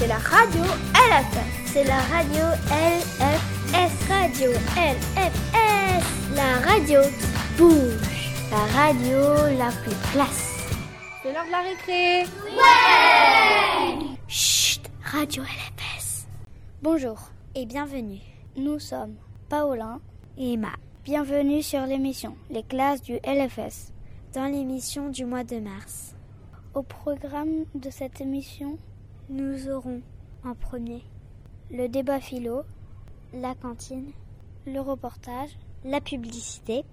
C'est la radio LFS. C'est la radio LFS. Radio LFS. La radio qui bouge. La radio la plus classe. C'est l'heure de la récré. Ouais Chut, radio LFS. Bonjour et bienvenue. Nous sommes Paulin et Emma. Bienvenue sur l'émission Les classes du LFS dans l'émission du mois de mars. Au programme de cette émission, nous aurons en premier le débat philo, la cantine, le reportage, la publicité,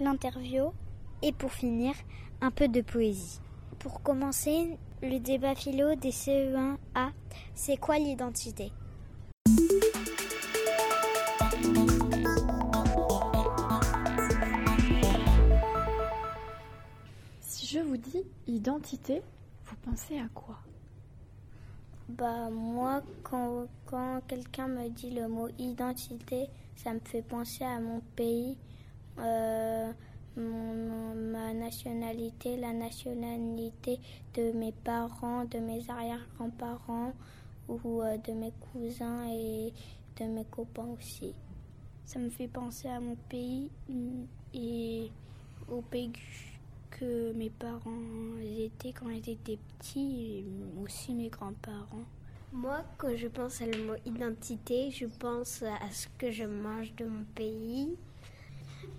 l'interview et pour finir, un peu de poésie. Pour commencer, le débat philo des CE1A, c'est quoi l'identité? Si je vous dis identité, vous pensez à quoi? Bah moi, quand, quelqu'un me dit le mot identité, ça me fait penser à mon pays, euh, ma nationalité, la nationalité de mes parents, de mes arrière-grands-parents ou euh, de mes cousins et de mes copains aussi. Ça me fait penser à mon pays et au pays que mes parents étaient quand ils étaient petits et aussi mes grands-parents. Moi, quand je pense à le mot identité, je pense à ce que je mange de mon pays.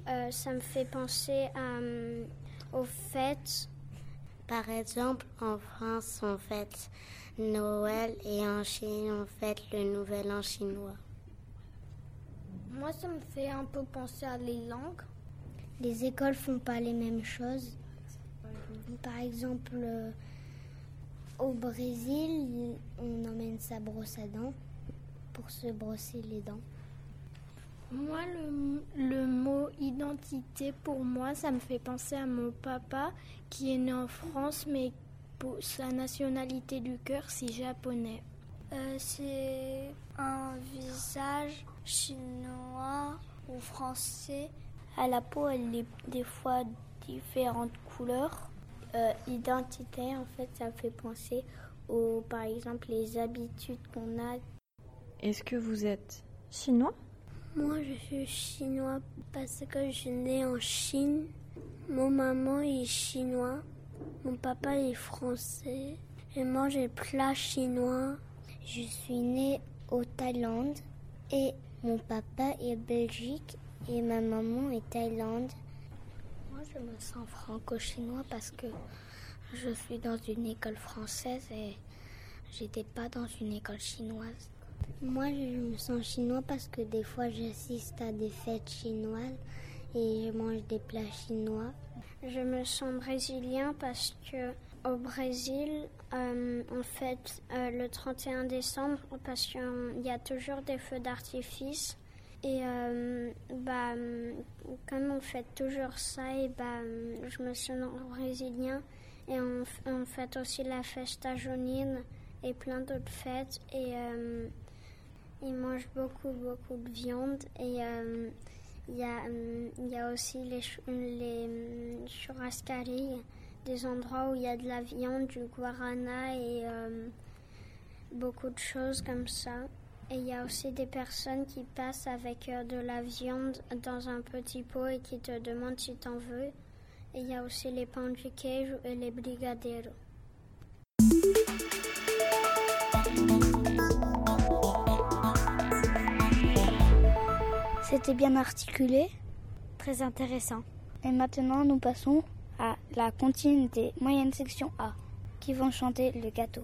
Euh, ça me fait penser à, euh, aux fêtes. Par exemple, en France, on fête Noël et en Chine, on fête le Nouvel An chinois. Moi, ça me fait un peu penser à les langues. Les écoles font pas les mêmes choses. Par exemple, euh, au Brésil, on emmène sa brosse à dents pour se brosser les dents. Moi, le, mot identité, pour moi, ça me fait penser à mon papa qui est né en France, mais sa nationalité du cœur, c'est japonais. Euh, c'est un visage chinois ou français. À la peau, elle est des fois différentes couleurs. Euh, identité, en fait, ça me fait penser aux, par exemple, les habitudes qu'on a. Est-ce que vous êtes chinois? Moi, je suis chinois parce que je suis née en Chine. Mon maman est chinois. Mon papa est français. Je mange des plats chinois. Je suis née au Thaïlande et mon papa est Belgique et ma maman est Thaïlande. Je me sens franco-chinois parce que je suis dans une école française et j'étais pas dans une école chinoise. Moi, je me sens chinois parce que des fois, j'assiste à des fêtes chinoises et je mange des plats chinois. Je me sens brésilien parce que au Brésil, euh, on fête euh, le 31 décembre parce qu'il y a toujours des feux d'artifice. Et euh, bah, comme on fait toujours ça, et bah, je me sens brésilien. Et on, on fête aussi la festa junine et plein d'autres fêtes. Et ils mangent beaucoup, beaucoup de viande. Et il y, y a aussi les, les des endroits où il y a de la viande, du guarana et euh, beaucoup de choses comme ça. Et il y a aussi des personnes qui passent avec euh, de la viande dans un petit pot et qui te demandent si tu en veux. Et il y a aussi les queijo et les brigadeiros. C'était bien articulé, très intéressant. Et maintenant, nous passons à la cantine des moyennes sections A, qui vont chanter le gâteau.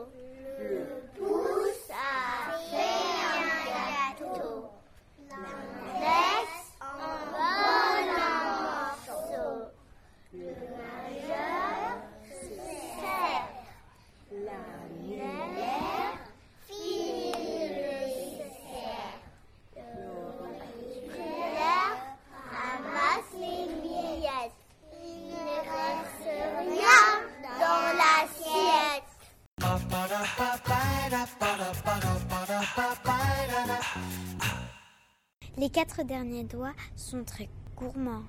Les quatre derniers doigts sont très gourmands.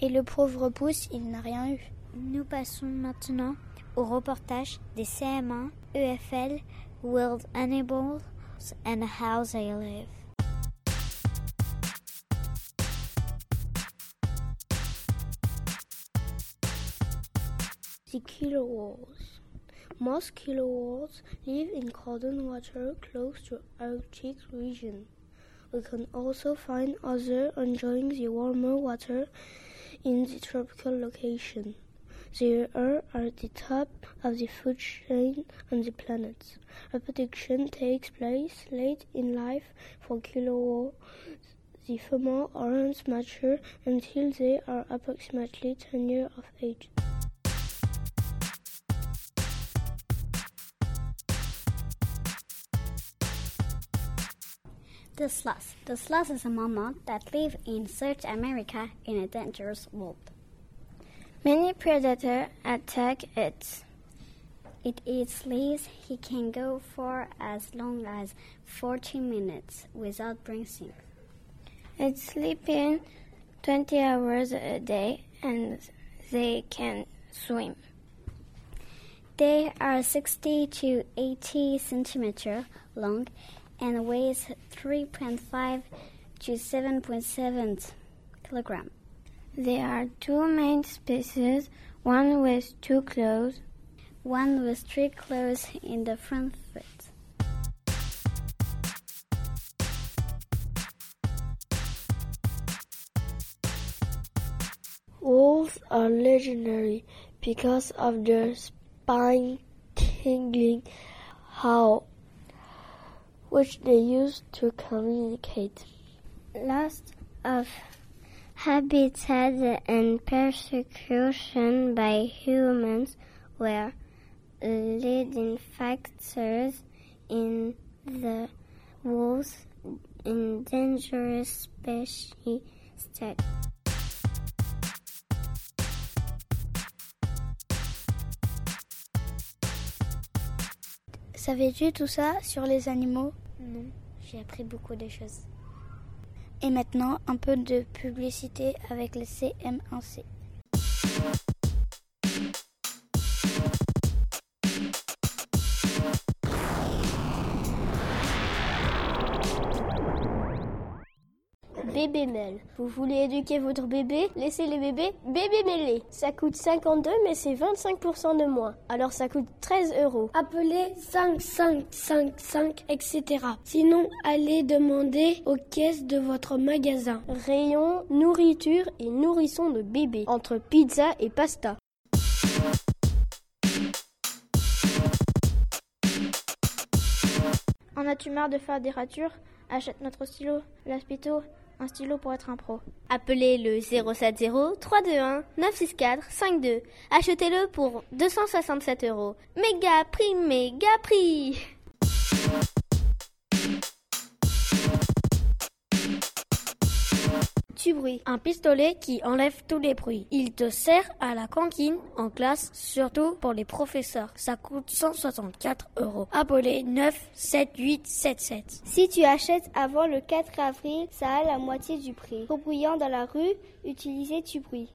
Et le pauvre pouce, il n'a rien eu. Nous passons maintenant au reportage des CM1, EFL, World Animals and How They Live. The killer. Most killer whales live in cold water close to Arctic region. We can also find others enjoying the warmer water in the tropical location. They are at the top of the food chain on the planet. Reproduction takes place late in life for killer whales. The female aren't mature until they are approximately 10 years of age. The sloth. The sloth is a mammal that lives in South America in a dangerous world. Many predators attack it. It eats leaves. He can go for as long as 40 minutes without breathing. It sleeps in 20 hours a day and they can swim. They are 60 to 80 centimeters long and weighs 3.5 to 7.7 kilogram. There are two main species, one with two claws, one with three claws in the front foot. Wolves are legendary because of their spine-tingling howl which they use to communicate. Loss of habitat and persecution by humans were leading factors in the wolves' endangered species state. Savais-tu tout ça sur les animaux? Non, j'ai appris beaucoup de choses. Et maintenant, un peu de publicité avec le CM1C. Bébé Mel. Vous voulez éduquer votre bébé? Laissez les bébés bébé mêlés. Ça coûte 52 mais c'est 25% de moins. Alors ça coûte 13 euros. Appelez 5555 etc. Sinon, allez demander aux caisses de votre magasin. Rayon nourriture et nourrisson de bébé entre pizza et pasta. En as-tu marre de faire des ratures? Achète notre stylo, l'Aspito, un stylo pour être un pro. Appelez le 070 321 964 52. Achetez-le pour 267 euros. Méga prix, méga prix Tubruit, un pistolet qui enlève tous les bruits. Il te sert à la canquine en classe, surtout pour les professeurs. Ça coûte 164 euros. Appelez 97877. Si tu achètes avant le 4 avril, ça a la moitié du prix. Pour bruyant dans la rue, utilisez Tubruit.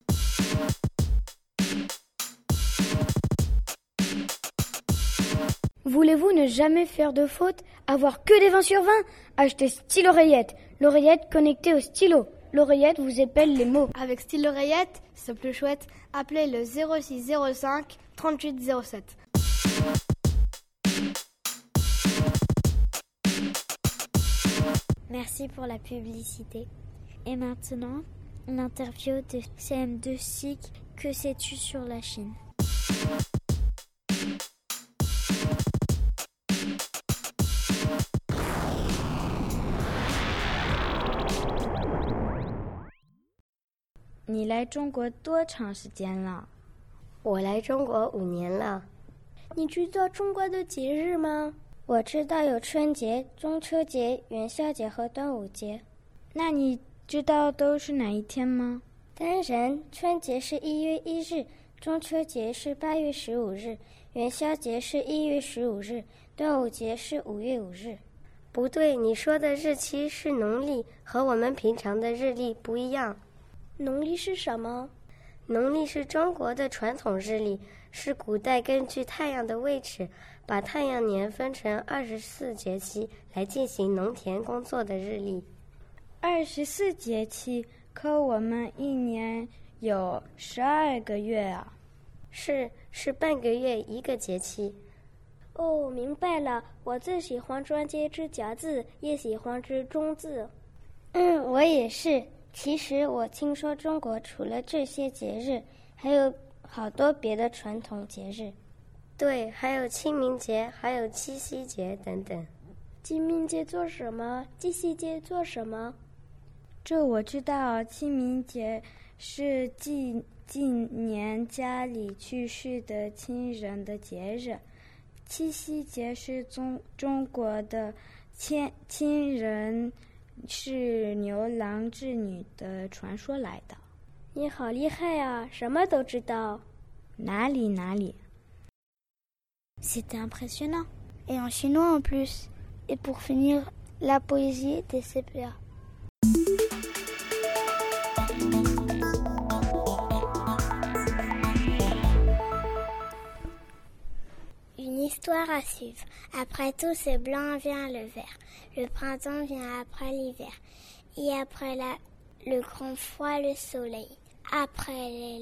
Voulez-vous ne jamais faire de faute, avoir que des 20 sur 20 Achetez Style Oreillette, l'oreillette connectée au stylo. L'oreillette vous épelle les mots. Avec Style Oreillette, c'est plus chouette. Appelez le 0605 3807. Merci pour la publicité. Et maintenant, l'interview de CM2 SIC. Que sais-tu sur la Chine? 你来中国多长时间了？我来中国五年了。你知道中国的节日吗？我知道有春节、中秋节、元宵节和端午节。那你知道都是哪一天吗？当然，春节是一月一日，中秋节是八月十五日，元宵节是一月十五日，端午节是五月五日。不对，你说的日期是农历，和我们平常的日历不一样。农历是什么？农历是中国的传统日历，是古代根据太阳的位置，把太阳年分成二十四节气来进行农田工作的日历。二十四节气，可我们一年有十二个月啊。是，是半个月一个节气。哦，明白了。我最喜欢专接之夹字，也喜欢之中字。嗯，我也是。其实我听说中国除了这些节日，还有好多别的传统节日。对，还有清明节，还有七夕节等等。清明节做什么？七夕节做什么？这我知道。清明节是纪纪念家里去世的亲人的节日。七夕节是中中国的亲亲人。是牛郎织女的传说来的。你好厉害啊，什么都知道。哪里哪里。C'était impressionnant. Et en chinois en plus. Et pour finir, la poésie des sépia. Histoire à suivre. Après tout ce blanc vient le vert. Le printemps vient après l'hiver. Et après la, le grand froid, le soleil. Après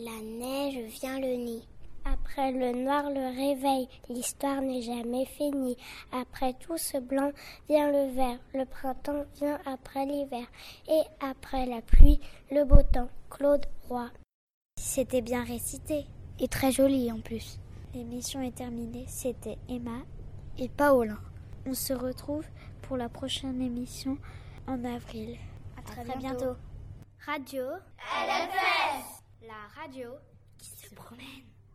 la neige vient le nid. Après le noir, le réveil. L'histoire n'est jamais finie. Après tout ce blanc vient le vert. Le printemps vient après l'hiver. Et après la pluie, le beau temps. Claude Roy. C'était bien récité. Et très joli en plus. L'émission est terminée. C'était Emma et Paola. On se retrouve pour la prochaine émission en avril. À très, bientôt. Radio LFS La radio qui se promène.